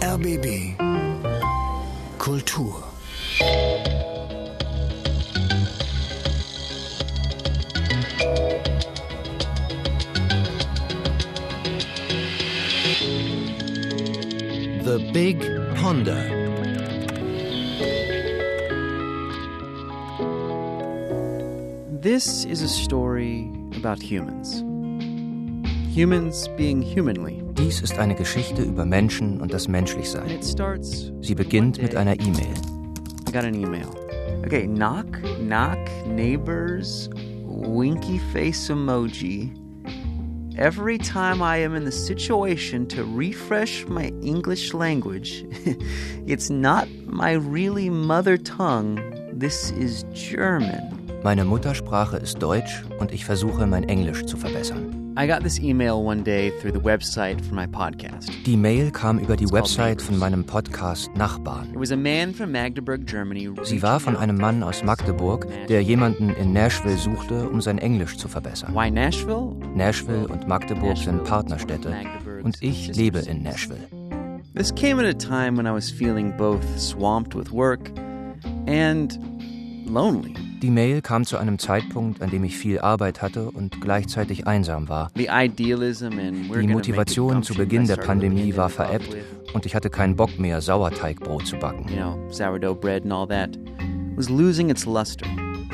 RBB Kultur The Big Ponder This is a story about humans. Humans being humanly. Dies ist eine Geschichte über Menschen und das Menschlichsein. Sie beginnt mit einer E-Mail. I got an email. Okay, knock, knock, neighbors, winky face emoji. Every time I am in the situation to refresh my English language, it's not my really mother tongue. This is German. Meine Muttersprache ist Deutsch und ich versuche, mein Englisch zu verbessern. I got this email one day through the website for my podcast. Die Mail kam über die Website von meinem Podcast Nachbarn. It was a man from Magdeburg, Germany. Sie war von einem Mann aus Magdeburg, der jemanden in Nashville suchte, um sein Englisch zu verbessern. Why Nashville? Nashville und Magdeburg sind Partnerstädte und ich lebe in. Nashville. This came at a time when I was feeling both swamped with work and lonely. Die Mail kam zu einem Zeitpunkt, an dem ich viel Arbeit hatte und gleichzeitig einsam war. Die Motivation zu Beginn der Pandemie war verebbt und ich hatte keinen Bock mehr, Sauerteigbrot zu backen.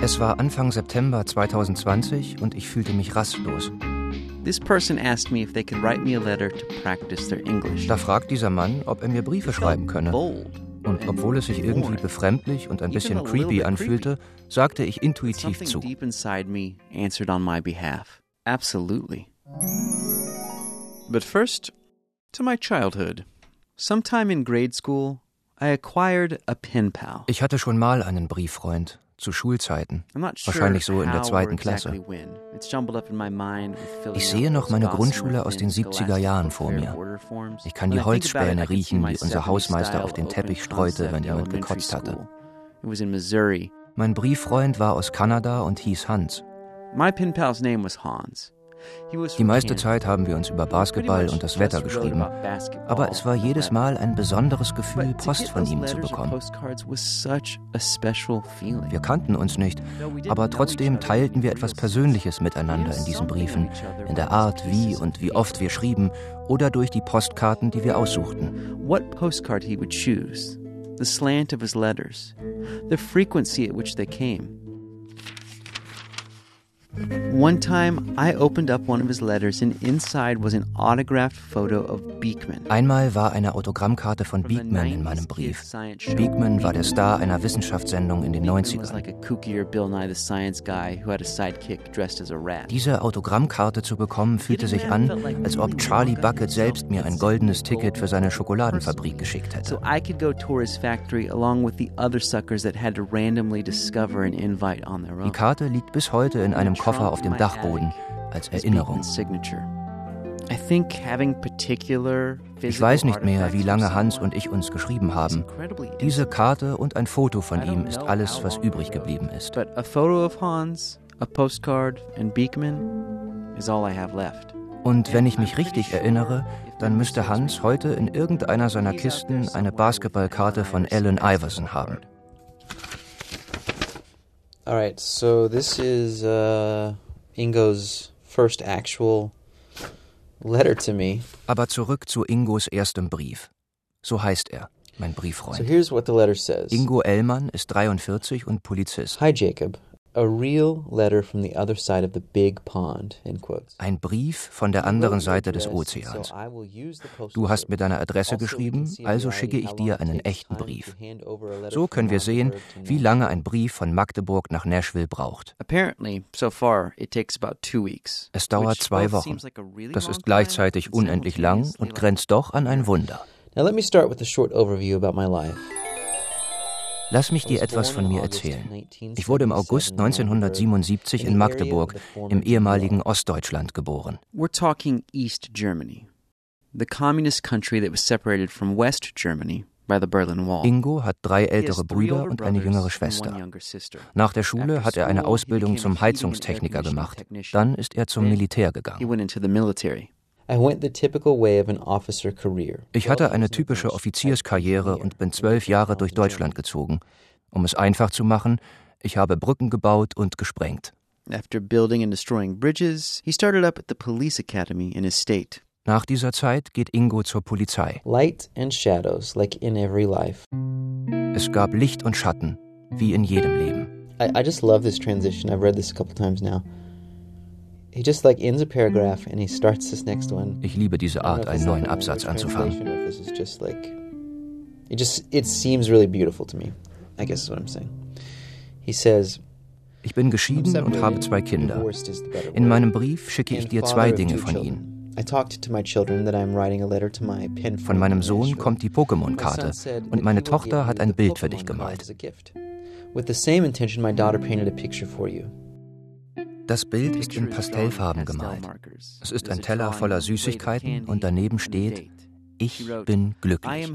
Es war Anfang September 2020 und ich fühlte mich rastlos. Da fragt dieser Mann, ob er mir Briefe schreiben könne. Und obwohl es sich irgendwie befremdlich und ein bisschen creepy anfühlte, sagte ich intuitiv zu. Absolutely. But first, to my childhood. Sometime in grade school, I acquired a pen pal. Ich hatte schon mal einen Brieffreund, zu Schulzeiten. Wahrscheinlich so in der zweiten Klasse. Ich sehe noch meine Grundschule aus den gossamer 70er thin Jahren vor mir. Ich kann die Holzspäne riechen, die unser 70s Hausmeister auf den Teppich streute, wenn jemand gekotzt hatte. Mein Brieffreund war aus Kanada und hieß Hans. My pen pal's name was Hans. Die meiste. Zeit haben wir uns über Basketball und das Wetter geschrieben. Aber es war jedes Mal ein besonderes Gefühl, Post von ihm zu bekommen. Wir kannten uns nicht, aber trotzdem teilten wir etwas Persönliches miteinander in diesen Briefen, in der Art, wie und wie oft wir schrieben oder durch die Postkarten, die wir aussuchten. The slant of his letters, the frequency at which they came. One time, I opened up one of his letters, and inside was an autographed photo of Beekman. Einmal war eine Autogrammkarte von Beekman in meinem Brief. Beekman war der Star einer Wissenschaftssendung in den Beekman was 90ern. like a kookier Bill Nye the Science Guy who had a sidekick dressed as a rat. Diese Autogrammkarte zu bekommen, fühlte sich an, als ob Charlie Bucket selbst mir ein goldenes Ticket für seine Schokoladenfabrik geschickt hätte. So I could go tour his factory along with the other suckers that had to randomly discover an invite on their Die own. Karte liegt bis heute in einem Koffer auf dem Dachboden als Erinnerung. Ich weiß nicht mehr, wie lange Hans und ich uns geschrieben haben. Diese. Karte und ein Foto von ihm ist alles, was übrig geblieben ist. Und wenn ich mich richtig erinnere, dann müsste Hans heute in irgendeiner seiner Kisten eine Basketballkarte von Allen Iverson haben. All right, so this is uh, Ingo's first actual letter to me. Aber zurück zu Ingos erstem Brief. So heißt er, mein So Brieffreund. here's what the letter says Ingo Ellmann ist 43 und Polizist. Hi, Jacob. A real letter from the other side of the big pond, in quotes. Ein Brief von der anderen Seite des Ozeans. Du hast mir deine Adresse geschrieben, also schicke ich dir einen echten Brief. So können wir sehen, wie lange ein Brief von Magdeburg nach Nashville braucht. Apparently, so far, it takes about two weeks. Es dauert zwei Wochen. seems like a really Das long ist gleichzeitig unendlich lang und like- grenzt doch an ein Wunder. Now, let me start with a short overview about my life. Lass mich dir etwas von mir erzählen. Ich wurde im August 1977 in Magdeburg, im ehemaligen Ostdeutschland, geboren. We're talking East Germany, the communist country that was separated from West Germany by the Berlin Wall. Ingo hat drei ältere Brüder und eine jüngere Schwester. Nach der Schule hat er eine Ausbildung zum Heizungstechniker gemacht. Dann ist er zum Militär gegangen. Ich hatte eine typische Offizierskarriere und bin zwölf Jahre durch Deutschland gezogen. Um es einfach zu machen, ich habe Brücken gebaut und gesprengt. After building and destroying bridges, he started up at the police academy in his state. Nach dieser Zeit geht Ingo zur Polizei. Light and shadows, like in every life. Es gab Licht und Schatten, wie in jedem Leben. I, I just love this transition. I've read this a couple times now. Ich liebe diese Art, einen neuen Absatz anzufangen. It just it seems really beautiful to me. I guess is what I'm saying. He says, ich bin geschieden und habe zwei Kinder. In meinem Brief schicke ich dir zwei Dinge von ihnen. Von meinem Sohn kommt die Pokémon-Karte und meine Tochter hat ein Bild für dich gemalt. Das Bild ist in Pastellfarben gemalt. Es ist ein Teller voller Süßigkeiten und daneben steht, ich bin glücklich.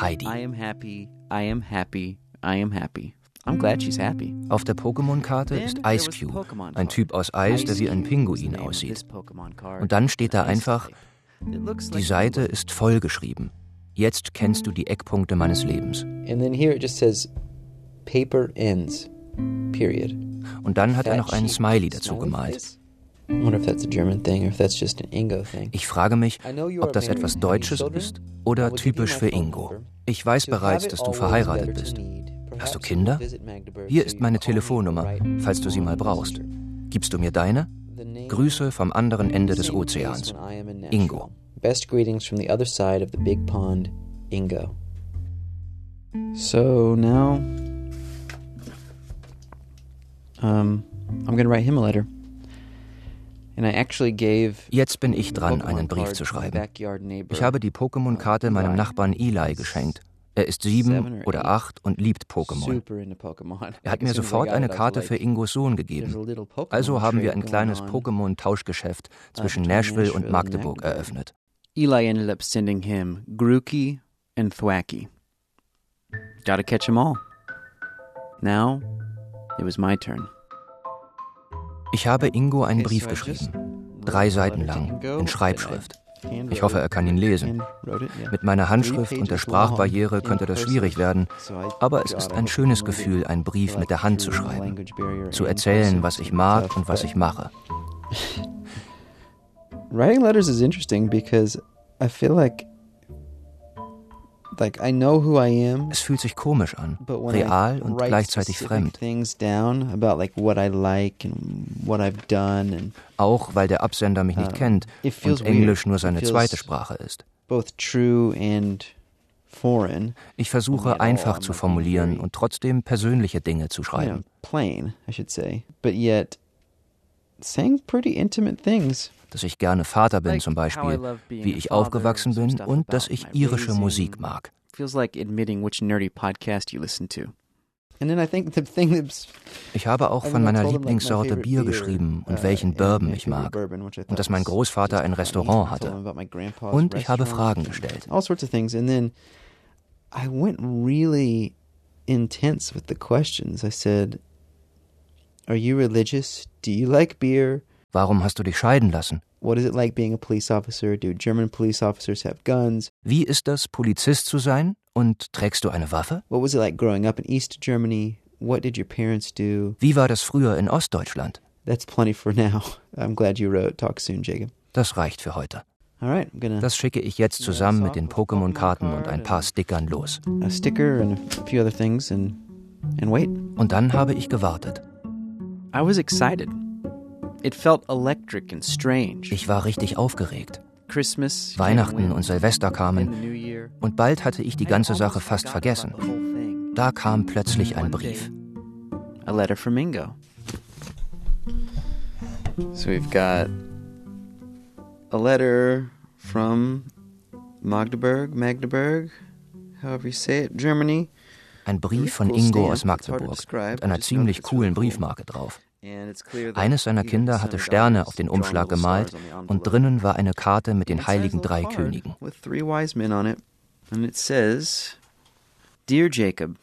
Heidi. I'm glad she's happy. Auf der Pokémon-Karte ist Ice Cube, ein Typ aus Eis, der wie ein Pinguin aussieht. Und dann steht da einfach, die Seite ist vollgeschrieben. Jetzt kennst du die Eckpunkte meines Lebens. And then here it just says, paper ends. Period. Und dann hat er noch einen Smiley dazu gemalt. Ich frage mich, ob das etwas Deutsches ist oder typisch für Ingo. Ich weiß bereits, dass du verheiratet bist. Hast du Kinder? Hier ist meine Telefonnummer, falls du sie mal brauchst. Gibst du mir deine? Grüße vom anderen Ende des Ozeans. Ingo. Best greetings from the other side of the big pond, Ingo. So now, um, I'm gonna write him a letter. Jetzt bin ich dran, einen Brief zu schreiben. Ich habe die Pokémon-Karte meinem Nachbarn Eli geschenkt. Er ist sieben oder acht und liebt Pokémon. Er hat mir sofort eine Karte für Ingos Sohn gegeben. Also haben wir ein kleines Pokémon-Tauschgeschäft zwischen Nashville und Magdeburg eröffnet. Eli ended up sending him Grookey and Thwacky. Gotta catch them all. Now, Ich habe Ingo einen Brief geschrieben. Drei Seiten lang, in Schreibschrift. Ich hoffe, er kann ihn lesen. Mit meiner Handschrift und der Sprachbarriere könnte das schwierig werden, aber es ist ein schönes Gefühl, einen Brief mit der Hand zu schreiben, zu erzählen, was ich mag und was ich mache. Writing letters is interesting because I feel like es fühlt sich komisch an, real und gleichzeitig fremd. Auch weil der Absender mich nicht kennt und Englisch nur seine zweite Sprache ist. Ich versuche einfach zu formulieren und trotzdem persönliche Dinge zu schreiben. Plain, I should say, but yet saying pretty intimate things dass ich gerne Vater bin zum Beispiel, wie ich aufgewachsen bin und dass ich irische Musik mag. Ich habe auch von meiner Lieblingssorte Bier geschrieben und uh, welchen Bourbon ich mag und dass mein Großvater ein Restaurant hatte. Und ich habe Fragen gestellt. I went really intense with the questions. I said, Are you religious? Do you like beer? Warum hast du dich scheiden lassen? What is it like being a police officer? Do German police officers have guns? Wie ist das, Polizist zu sein? Und trägst du eine Waffe? What was it like growing up in East Germany? What did your parents do? Wie war das früher in Ostdeutschland? That's plenty for now. I'm glad you wrote. Talk soon, Jacob. Das reicht für heute. Right, das schicke ich jetzt zusammen mit den Pokémon-Karten und ein paar Stickern los. A sticker and a few other things and, and wait. Und dann habe ich gewartet. I was excited. It felt electric and strange. Ich war richtig aufgeregt. Christmas, Weihnachten und Silvester kamen und bald hatte ich die ganze Sache fast vergessen. Da kam plötzlich ein Brief. A letter from Ingo. So we've got a letter from Magdeburg, Magdeburg, however you say it, Germany. Ein Brief von Ingo aus Magdeburg mit einer ziemlich coolen Briefmarke drauf. Eines seiner Kinder hatte Sterne auf den Umschlag gemalt und drinnen war eine Karte mit den heiligen drei Königen. And it says, Dear Jacob,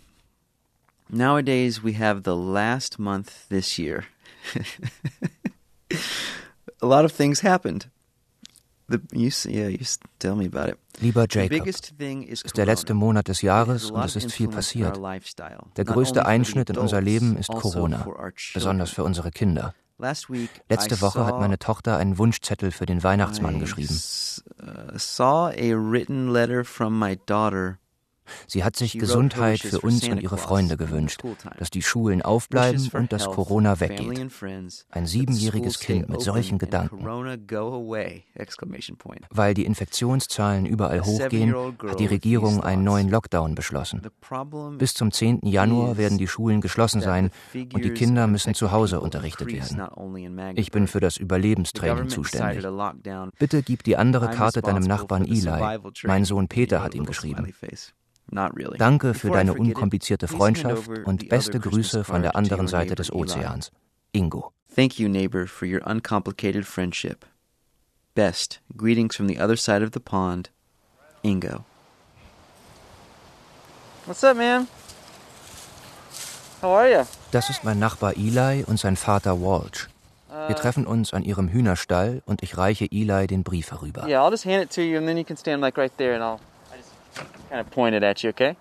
nowadays we have the last month this year. A lot of things happened. Lieber Jacob, es ist der letzte Monat des Jahres und es ist viel passiert. Der größte Einschnitt in unser Leben ist also Corona, besonders für unsere Kinder. Letzte Woche hat meine Tochter einen Wunschzettel für den Weihnachtsmann geschrieben. Sie hat sich Gesundheit für uns und ihre Freunde gewünscht, dass die Schulen aufbleiben und dass Corona weggeht. Ein siebenjähriges Kind mit solchen Gedanken. Weil die Infektionszahlen überall hochgehen, hat die Regierung einen neuen Lockdown beschlossen. Bis zum 10. Januar werden die Schulen geschlossen sein und die Kinder müssen zu Hause unterrichtet werden. Ich bin für das Überlebenstraining zuständig. Bitte gib die andere Karte deinem Nachbarn Eli. Mein Sohn Peter hat ihm geschrieben. Danke für deine unkomplizierte Freundschaft und beste Grüße von der anderen Seite des Ozeans. Ingo. Thank you, neighbor, for your uncomplicated friendship. Best greetings from the other side of the pond, Ingo. What's up, man? How are you? Das ist mein Nachbar Eli und sein Vater Walsh. Wir uh, treffen uns an ihrem Hühnerstall und ich reiche Eli den Brief herüber. Yeah, I'll just hand it to you and then you can stand like right there and I'll kind of point it at you, okay?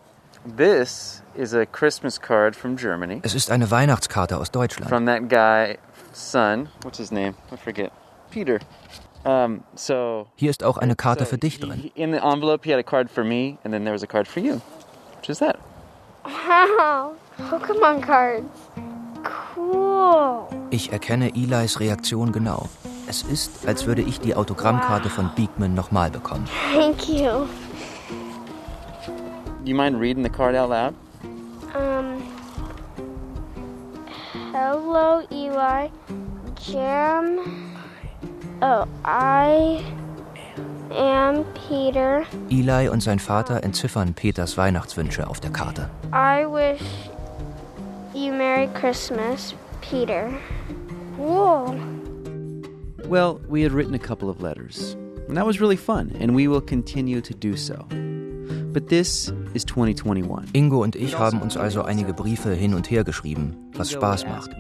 This is a Christmas card from Germany. Es ist eine Weihnachtskarte aus Deutschland. From that guy, son, what's his name? I forget. Peter. Um, so Hier ist auch eine Karte so für dich drin. in the envelope, he had a card for me, and then there was a card for you. Which is that? Wow, Pokémon cards. Cool. Ich erkenne Elis Reaktion genau. Es ist, als würde ich die Autogrammkarte wow. von Beekman nochmal bekommen. Thank you. Do you mind reading the card out loud? Um. Hello, Eli. Jam. Oh, I am Peter. Eli und sein Vater entziffern Peters Weihnachtswünsche auf der Karte. I wish you Merry Christmas, Peter. Whoa. Well, we had written a couple of letters, and that was really fun, and we will continue to do so. But this is 2021. Ingo und ich haben uns also einige Briefe hin und her geschrieben, was Spaß macht.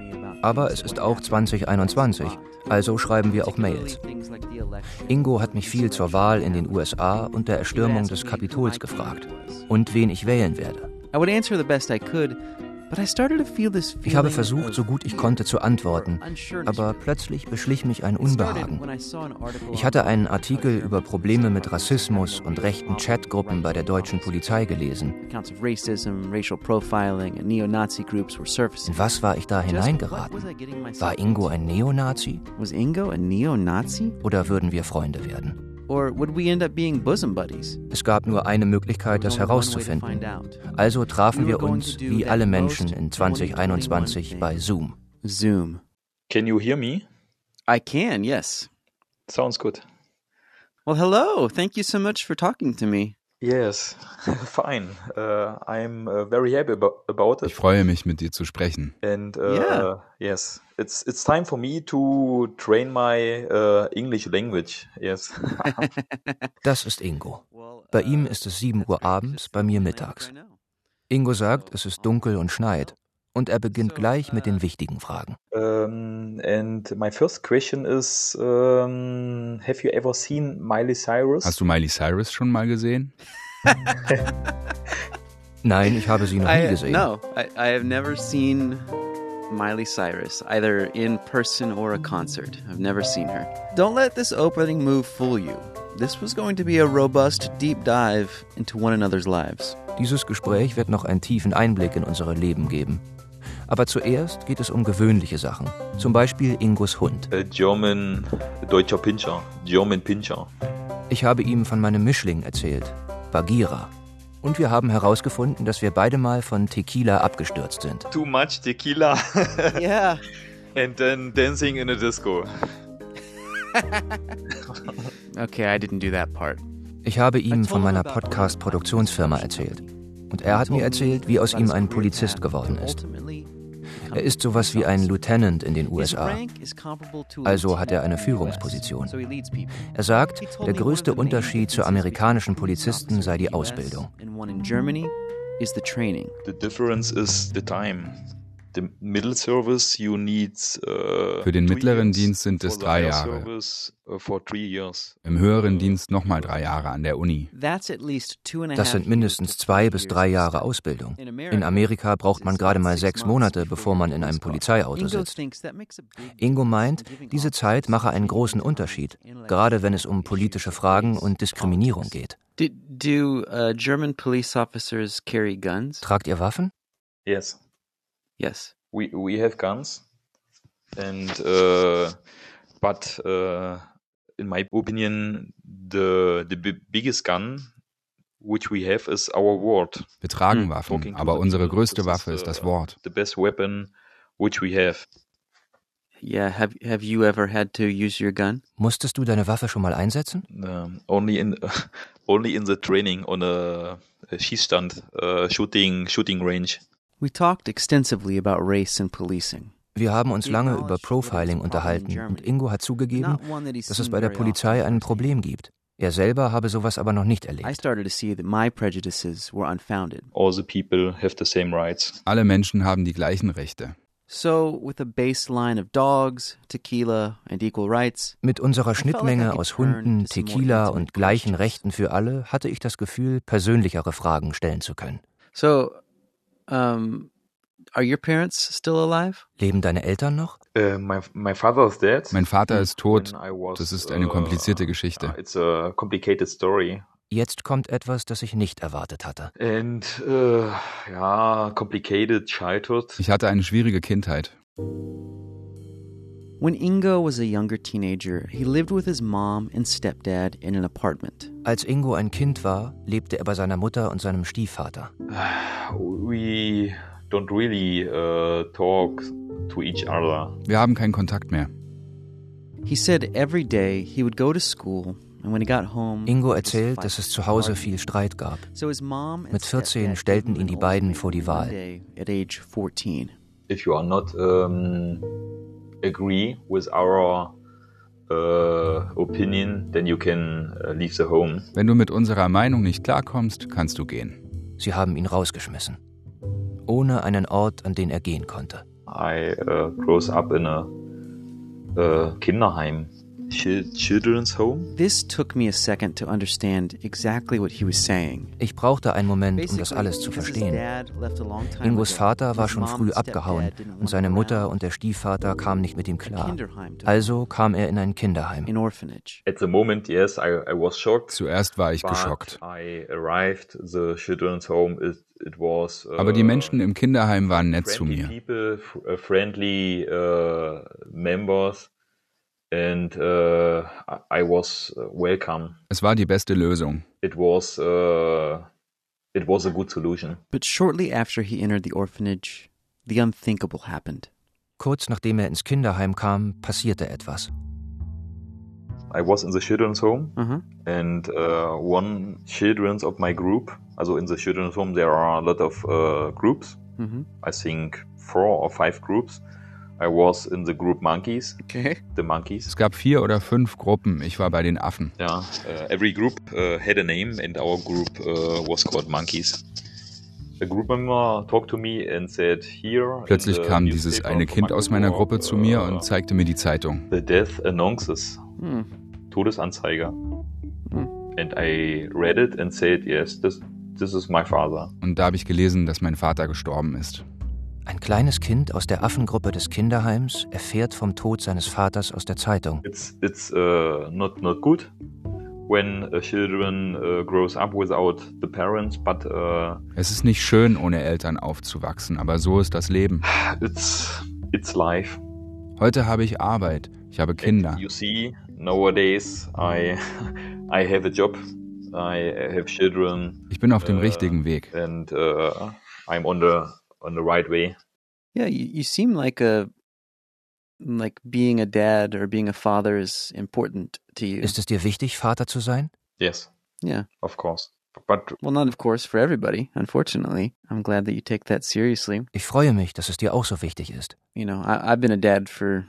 Aber es ist auch 2021, also schreiben wir auch Mails. Ingo hat mich viel zur Wahl in den USA und der Erstürmung des Kapitols gefragt und wen ich wählen werde. I would answer the best I could, ich habe versucht, so gut ich konnte, zu antworten, aber plötzlich beschlich mich ein Unbehagen. Ich hatte einen Artikel über Probleme mit Rassismus und rechten Chatgruppen bei der deutschen Polizei gelesen. In was war ich da hineingeraten? War Ingo ein Neonazi? Oder würden wir Freunde werden? Es gab nur eine Möglichkeit, das herauszufinden. Also trafen wir uns, wie alle Menschen in 2021, bei Zoom. Zoom. Can you hear me? I can, yes. Sounds good. Well, hello. Thank you so much for talking to me. Yes, fine. Uh, I'm uh, very happy about it. Ich freue mich, mit dir zu sprechen. And uh, yeah. yes, it's it's time for me to train my uh, English language. Yes. das ist Ingo. Bei ihm ist es 7 Uhr abends, bei mir mittags. Ingo sagt, es ist dunkel und schneit. Und er beginnt gleich mit den wichtigen Fragen. Um, and my first question is, um, have you ever seen Miley Cyrus? Hast du Miley Cyrus schon mal gesehen? Nein, ich habe sie noch nie gesehen. No, I, I have never seen Miley Cyrus, either in person or a concert. I've never seen her. Don't let this opening move fool you. This was going to be a robust, deep dive into one another's lives. Dieses Gespräch wird noch einen tiefen Einblick in unsere Leben geben. Aber zuerst geht es um gewöhnliche Sachen. Zum Beispiel Ingos Hund. A German, deutscher Pinscher. German Pinscher. Ich habe ihm von meinem Mischling erzählt. Bagira. Und wir haben herausgefunden, dass wir beide mal von Tequila abgestürzt sind. Too much Tequila. yeah. And then dancing in a disco. okay, I didn't do that part. Ich habe ihm von meiner Podcast-Produktionsfirma erzählt. Und er hat mir erzählt, wie aus ihm ein Polizist geworden ist. Er ist sowas wie ein Lieutenant in den USA. Also hat er eine Führungsposition. Er sagt, der größte Unterschied zu amerikanischen Polizisten sei die Ausbildung. The difference is the time. Uh, Für den mittleren Dienst sind es drei Jahre. uh, Im höheren Dienst nochmal drei Jahre an der Uni. Das sind mindestens zwei bis drei Jahre Ausbildung. In Amerika braucht man gerade mal sechs Monate, bevor man in einem Polizeiauto sitzt. Ingo meint, diese Zeit mache einen großen Unterschied, gerade wenn es um politische Fragen und Diskriminierung geht. Do, do uh, German police officers carry guns? Tragt ihr Waffen? Yes, Yes. we we have guns, and uh, but uh, in my opinion, the the bi- biggest gun which we have is our word. Wir tragen Hm, Waffen, to aber the unsere größte Waffe is, ist das Wort. The best weapon which we have. Yeah. Have Have you ever had to use your gun? Musstest du deine Waffe schon mal einsetzen? Um, only in only in the training on a, a Schießstand, uh, shooting shooting range. We talked extensively about race and policing. Wir haben uns lange über Profiling unterhalten und Ingo hat zugegeben, dass es bei der Polizei ein Problem gibt. Er selber habe sowas aber noch nicht I erlebt. started to see that my prejudices were unfounded. All the people have the same rights. Alle Menschen haben die gleichen Rechte. So, with a baseline of dogs, tequila, and equal rights, Mit unserer Schnittmenge aus Hunden, Tequila und gleichen. Rechten für alle hatte ich das Gefühl, persönlichere Fragen stellen zu können. so, um, are your parents still alive? Leben deine Eltern noch? Uh, my my father is dead. Mein Vater ist tot. Was, Das ist eine uh, komplizierte Geschichte. uh, It's a complicated story. Jetzt kommt etwas, das ich nicht erwartet hatte. And uh, yeah, complicated childhood. Ich hatte eine schwierige Kindheit. When Ingo was a younger teenager, he lived with his mom and stepdad in an apartment. Als Ingo ein Kind war, lebte er bei seiner Mutter und seinem Stiefvater. We don't really uh, talk to each other. Wir haben keinen Kontakt mehr. He said every day he would go to school, and when he got home, Ingo erzählt, dass es zu Hause viel Streit gab. Mit 14 stepdad stellten ihn die beiden vor die Wahl. one day At age 14. If you are not um, agree with our uh, opinion, then you can uh, leave the home. Wenn du mit unserer Meinung nicht klarkommst, kannst du gehen. Sie haben ihn rausgeschmissen. Ohne einen Ort, an den er gehen konnte. I uh, grows up in a uh, Kinderheim, children's home. This took me a second to understand exactly what he was saying. Ich brauchte einen Moment, um das alles zu verstehen. Ingos Vater war his schon früh abgehauen und seine him Mutter und der Stiefvater kamen nicht mit ihm klar. Also kam er in ein Kinderheim. At the moment, yes, I, I was shocked. Zuerst war ich geschockt. I arrived. The children's home. Was. Uh, Aber die Menschen im Kinderheim waren nett zu mir. And uh, I was uh, welcome. Es war die beste Lösung. It was uh, it was a good solution. But shortly after he entered the orphanage, the unthinkable happened. Kurz nachdem er ins Kinderheim kam, passierte etwas. I was in the children's home, Uh huh. and uh, one children's of my group. Also in the children's home, there are a lot of uh, groups. Mm-hmm. I think four or five groups. I was in the group monkeys. Okay. The monkeys. Es gab vier oder fünf Gruppen. Ich war bei den Affen. Yeah, uh, every group uh, had a name, and our group uh, was called monkeys. A group member talked to me and said, "Here." in Plötzlich the kam dieses eine Kind aus meiner Gruppe zu mir uh, und zeigte mir die Zeitung. The death announces. Hmm. Todesanzeige. Hmm. And I read it and said, "Yes, this this is my father." Und da habe ich gelesen, dass mein Vater gestorben ist. Ein kleines Kind aus der Affengruppe des Kinderheims erfährt vom Tod seines Vaters aus der Zeitung. It's it's uh, not not good when uh, children uh, grows up without the parents, but uh, Es ist nicht schön, ohne Eltern aufzuwachsen, aber so ist das Leben. it's it's life. Heute habe ich Arbeit, ich habe Kinder. You see, nowadays I I have a job, I have children, Ich bin auf dem Äh, richtigen Weg. and uh, I'm on the on the right way. Yeah, you, you seem like a like being a dad or being a father is important to you. Ist es dir wichtig, Vater zu sein? Yes, yeah. of course. But Well, not of course for everybody, unfortunately. I'm glad that you take that seriously. Ich freue mich, dass es dir auch so wichtig ist. You know, I, I've been a dad for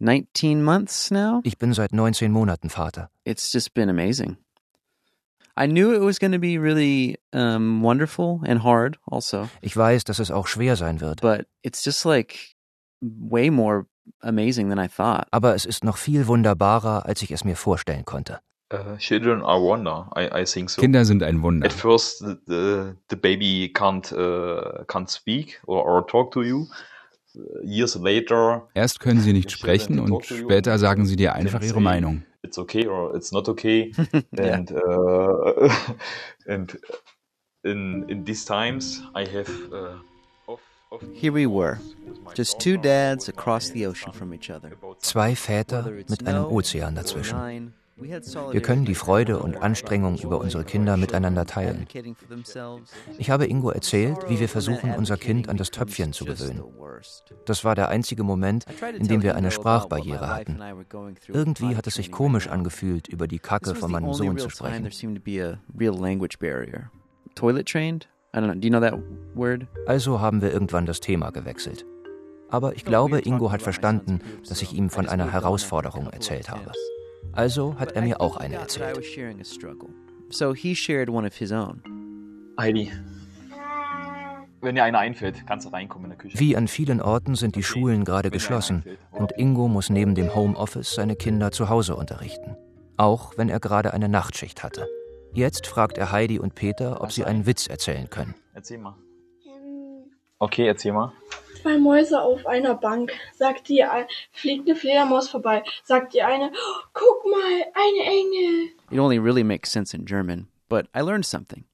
19 months now. Ich bin seit 19 Monaten Vater. It's just been amazing. I knew it was going to be really um, wonderful and hard also. Ich weiß, dass es auch schwer sein wird. But it's just like way more amazing than I thought. Aber es ist noch viel wunderbarer, als ich es mir vorstellen konnte. Uh, children are wonder. I, I think so. Kinder sind ein Wunder. At first, the, the, the baby can't uh, can't speak or, or talk to you. Years later. Erst können sie nicht sprechen und später sagen sie dir einfach ihre Meinung. It's okay or it's not okay. and uh, and in in these times, I have. Uh, Here we were, just two dads across the ocean from each other. Zwei Väter mit einem Ozean dazwischen. Wir können die Freude und Anstrengung über unsere Kinder miteinander teilen. Ich habe Ingo erzählt, wie wir versuchen, unser Kind an das Töpfchen zu gewöhnen. Das war der einzige Moment, in dem wir eine Sprachbarriere hatten. Irgendwie hat es sich komisch angefühlt, über die Kacke von meinem Sohn zu sprechen. Also haben wir irgendwann das Thema gewechselt. Aber ich glaube, Ingo hat verstanden, dass ich ihm von einer Herausforderung erzählt habe. Also hat er mir auch eine erzählt. So he shared one of his own. Heidi, wenn dir eine einfällt, kannst du reinkommen in der Küche. Wie an vielen Orten sind die Schulen gerade geschlossen und Ingo muss neben dem Homeoffice seine Kinder zu Hause unterrichten. Auch wenn er gerade eine Nachtschicht hatte. Jetzt fragt er Heidi und Peter, ob sie einen Witz erzählen können. Erzähl mal. Okay, erzähl mal. Zwei Mäuse auf einer Bank. Sagt die eine, fliegt eine Fledermaus vorbei. Sagt die eine, oh, guck mal, eine Engel. It only really makes sense in German, but I learned something.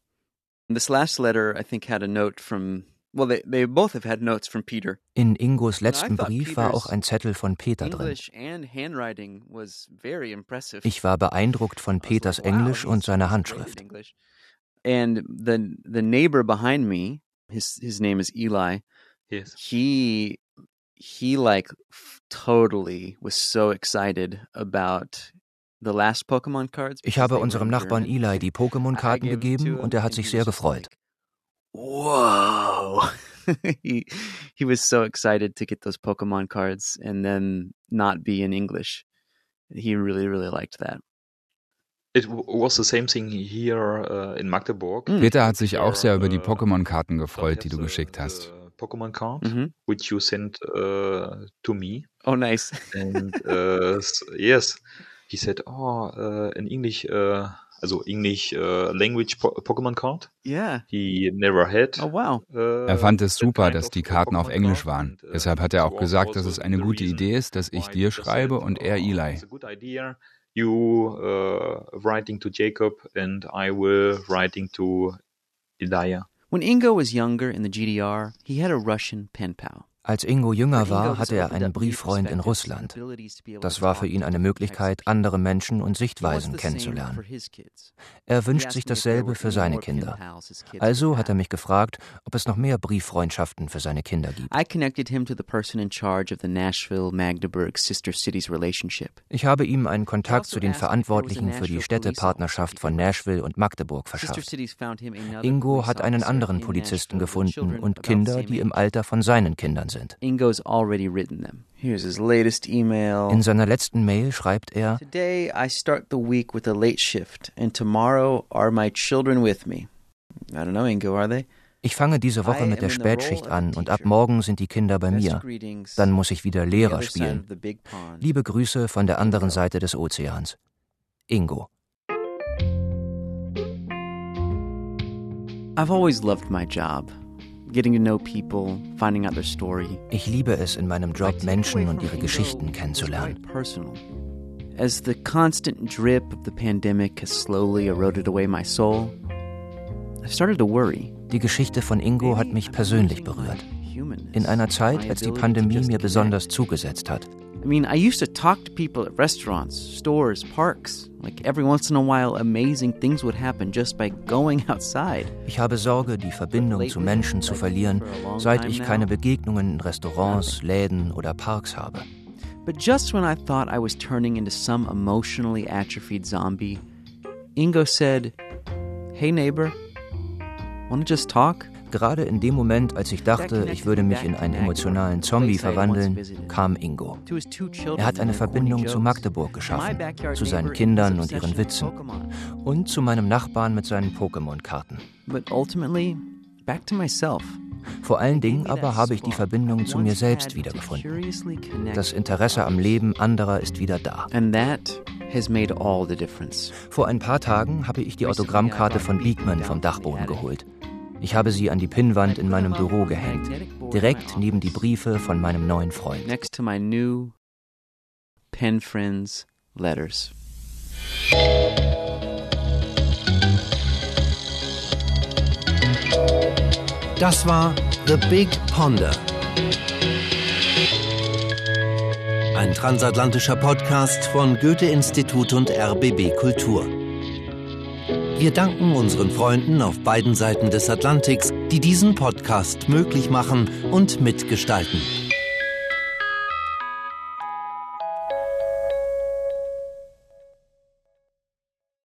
This last letter, I think, had a note from Well, they, they both have had notes from Peter. In Ingos letzten Brief war auch ein Zettel von Peter drin. Ich war beeindruckt von Peters Englisch und seiner Handschrift. And the the neighbor behind me, his his name is Eli. Yes. He he like totally was so excited about the last Pokemon cards. Ich habe unserem Nachbarn Eli die Pokémon-Karten gegeben und er hat sich sehr gefreut. whoa. he he was so excited to get those Pokemon cards and then not be in English. He really really liked that. It was the same thing here uh, in Magdeburg. Peter hat sich auch sehr über die Pokémon-Karten gefreut, die du geschickt hast. Pokémon card, Mhm. which you sent uh, to me. Oh, nice. And uh, yes, he said, "Oh, uh, in English, uh, also English uh, language po Pokémon card." yeah. He never had. Oh wow. uh, Er fand es that super, dass die Karten auf Englisch waren. And, uh, Deshalb hat er auch gesagt, dass es eine the gute Idee ist, dass ich why dir schreibe said, und er "Oh, Eli. It's a good idea. You uh, writing to Jacob and I will writing to Elijah. When Ingo was younger in the GDR, he had a Russian pen pal. Als Ingo jünger war, hatte er einen Brieffreund in Russland. Das war für ihn eine Möglichkeit, andere Menschen und Sichtweisen kennenzulernen. Er wünscht sich dasselbe für seine Kinder. Also hat er mich gefragt, ob es noch mehr Brieffreundschaften für seine Kinder gibt. I connected him to the person in charge of the Nashville Magdeburg Sister Cities relationship. Ich habe ihm einen Kontakt zu den Verantwortlichen für die Städtepartnerschaft von Nashville und Magdeburg verschafft. Ingo hat einen anderen Polizisten gefunden und Kinder, die im. Alter von seinen Kindern sind. Ingo's already written them. Here's his latest email. In seiner letzten Mail schreibt er, Today I start the week with a late shift, and tomorrow are my children with me. I don't know, Ingo, are they? ich fange diese Woche mit der Spätschicht an und ab morgen sind die Kinder bei mir. Dann muss ich wieder Lehrer spielen. Liebe Grüße von der anderen Seite des Ozeans. Ingo. I've always loved my job. Getting to know people, finding out their story. Ich liebe es, in meinem Job Menschen und ihre Geschichten kennenzulernen. As the constant drip of the pandemic has slowly eroded away my soul, I started to worry. Die Geschichte von Ingo hat mich persönlich berührt. In einer Zeit, als die Pandemie mir besonders zugesetzt hat. I mean, I used to talk to people at restaurants, stores, parks. Like every once in a while, amazing things would happen just by going outside. Ich habe Sorge, die Verbindung zu Menschen zu verlieren, seit ich keine Begegnungen in Restaurants, Läden oder Parks habe. But just when I thought I was turning into some emotionally atrophied zombie, Ingo said, Hey neighbor, wanna just talk? Gerade in dem Moment, als ich dachte, ich würde mich in einen emotionalen Zombie verwandeln, kam Ingo. Er hat eine Verbindung zu Magdeburg geschaffen, zu seinen Kindern und ihren Witzen und zu meinem Nachbarn mit seinen Pokémon-Karten. Vor allen Dingen aber habe ich die Verbindung zu mir selbst wiedergefunden. Das Interesse am Leben anderer ist wieder da. Vor ein paar Tagen habe ich die Autogrammkarte von Beekman vom Dachboden geholt. Ich habe sie an die Pinnwand in meinem Büro gehängt, direkt neben die Briefe von meinem neuen Freund. Next to my new pen friends letters. Das war The Big Ponder. Ein transatlantischer Podcast von Goethe-Institut und RBB Kultur. Wir danken unseren Freunden auf beiden Seiten des Atlantiks, die diesen Podcast möglich machen und mitgestalten.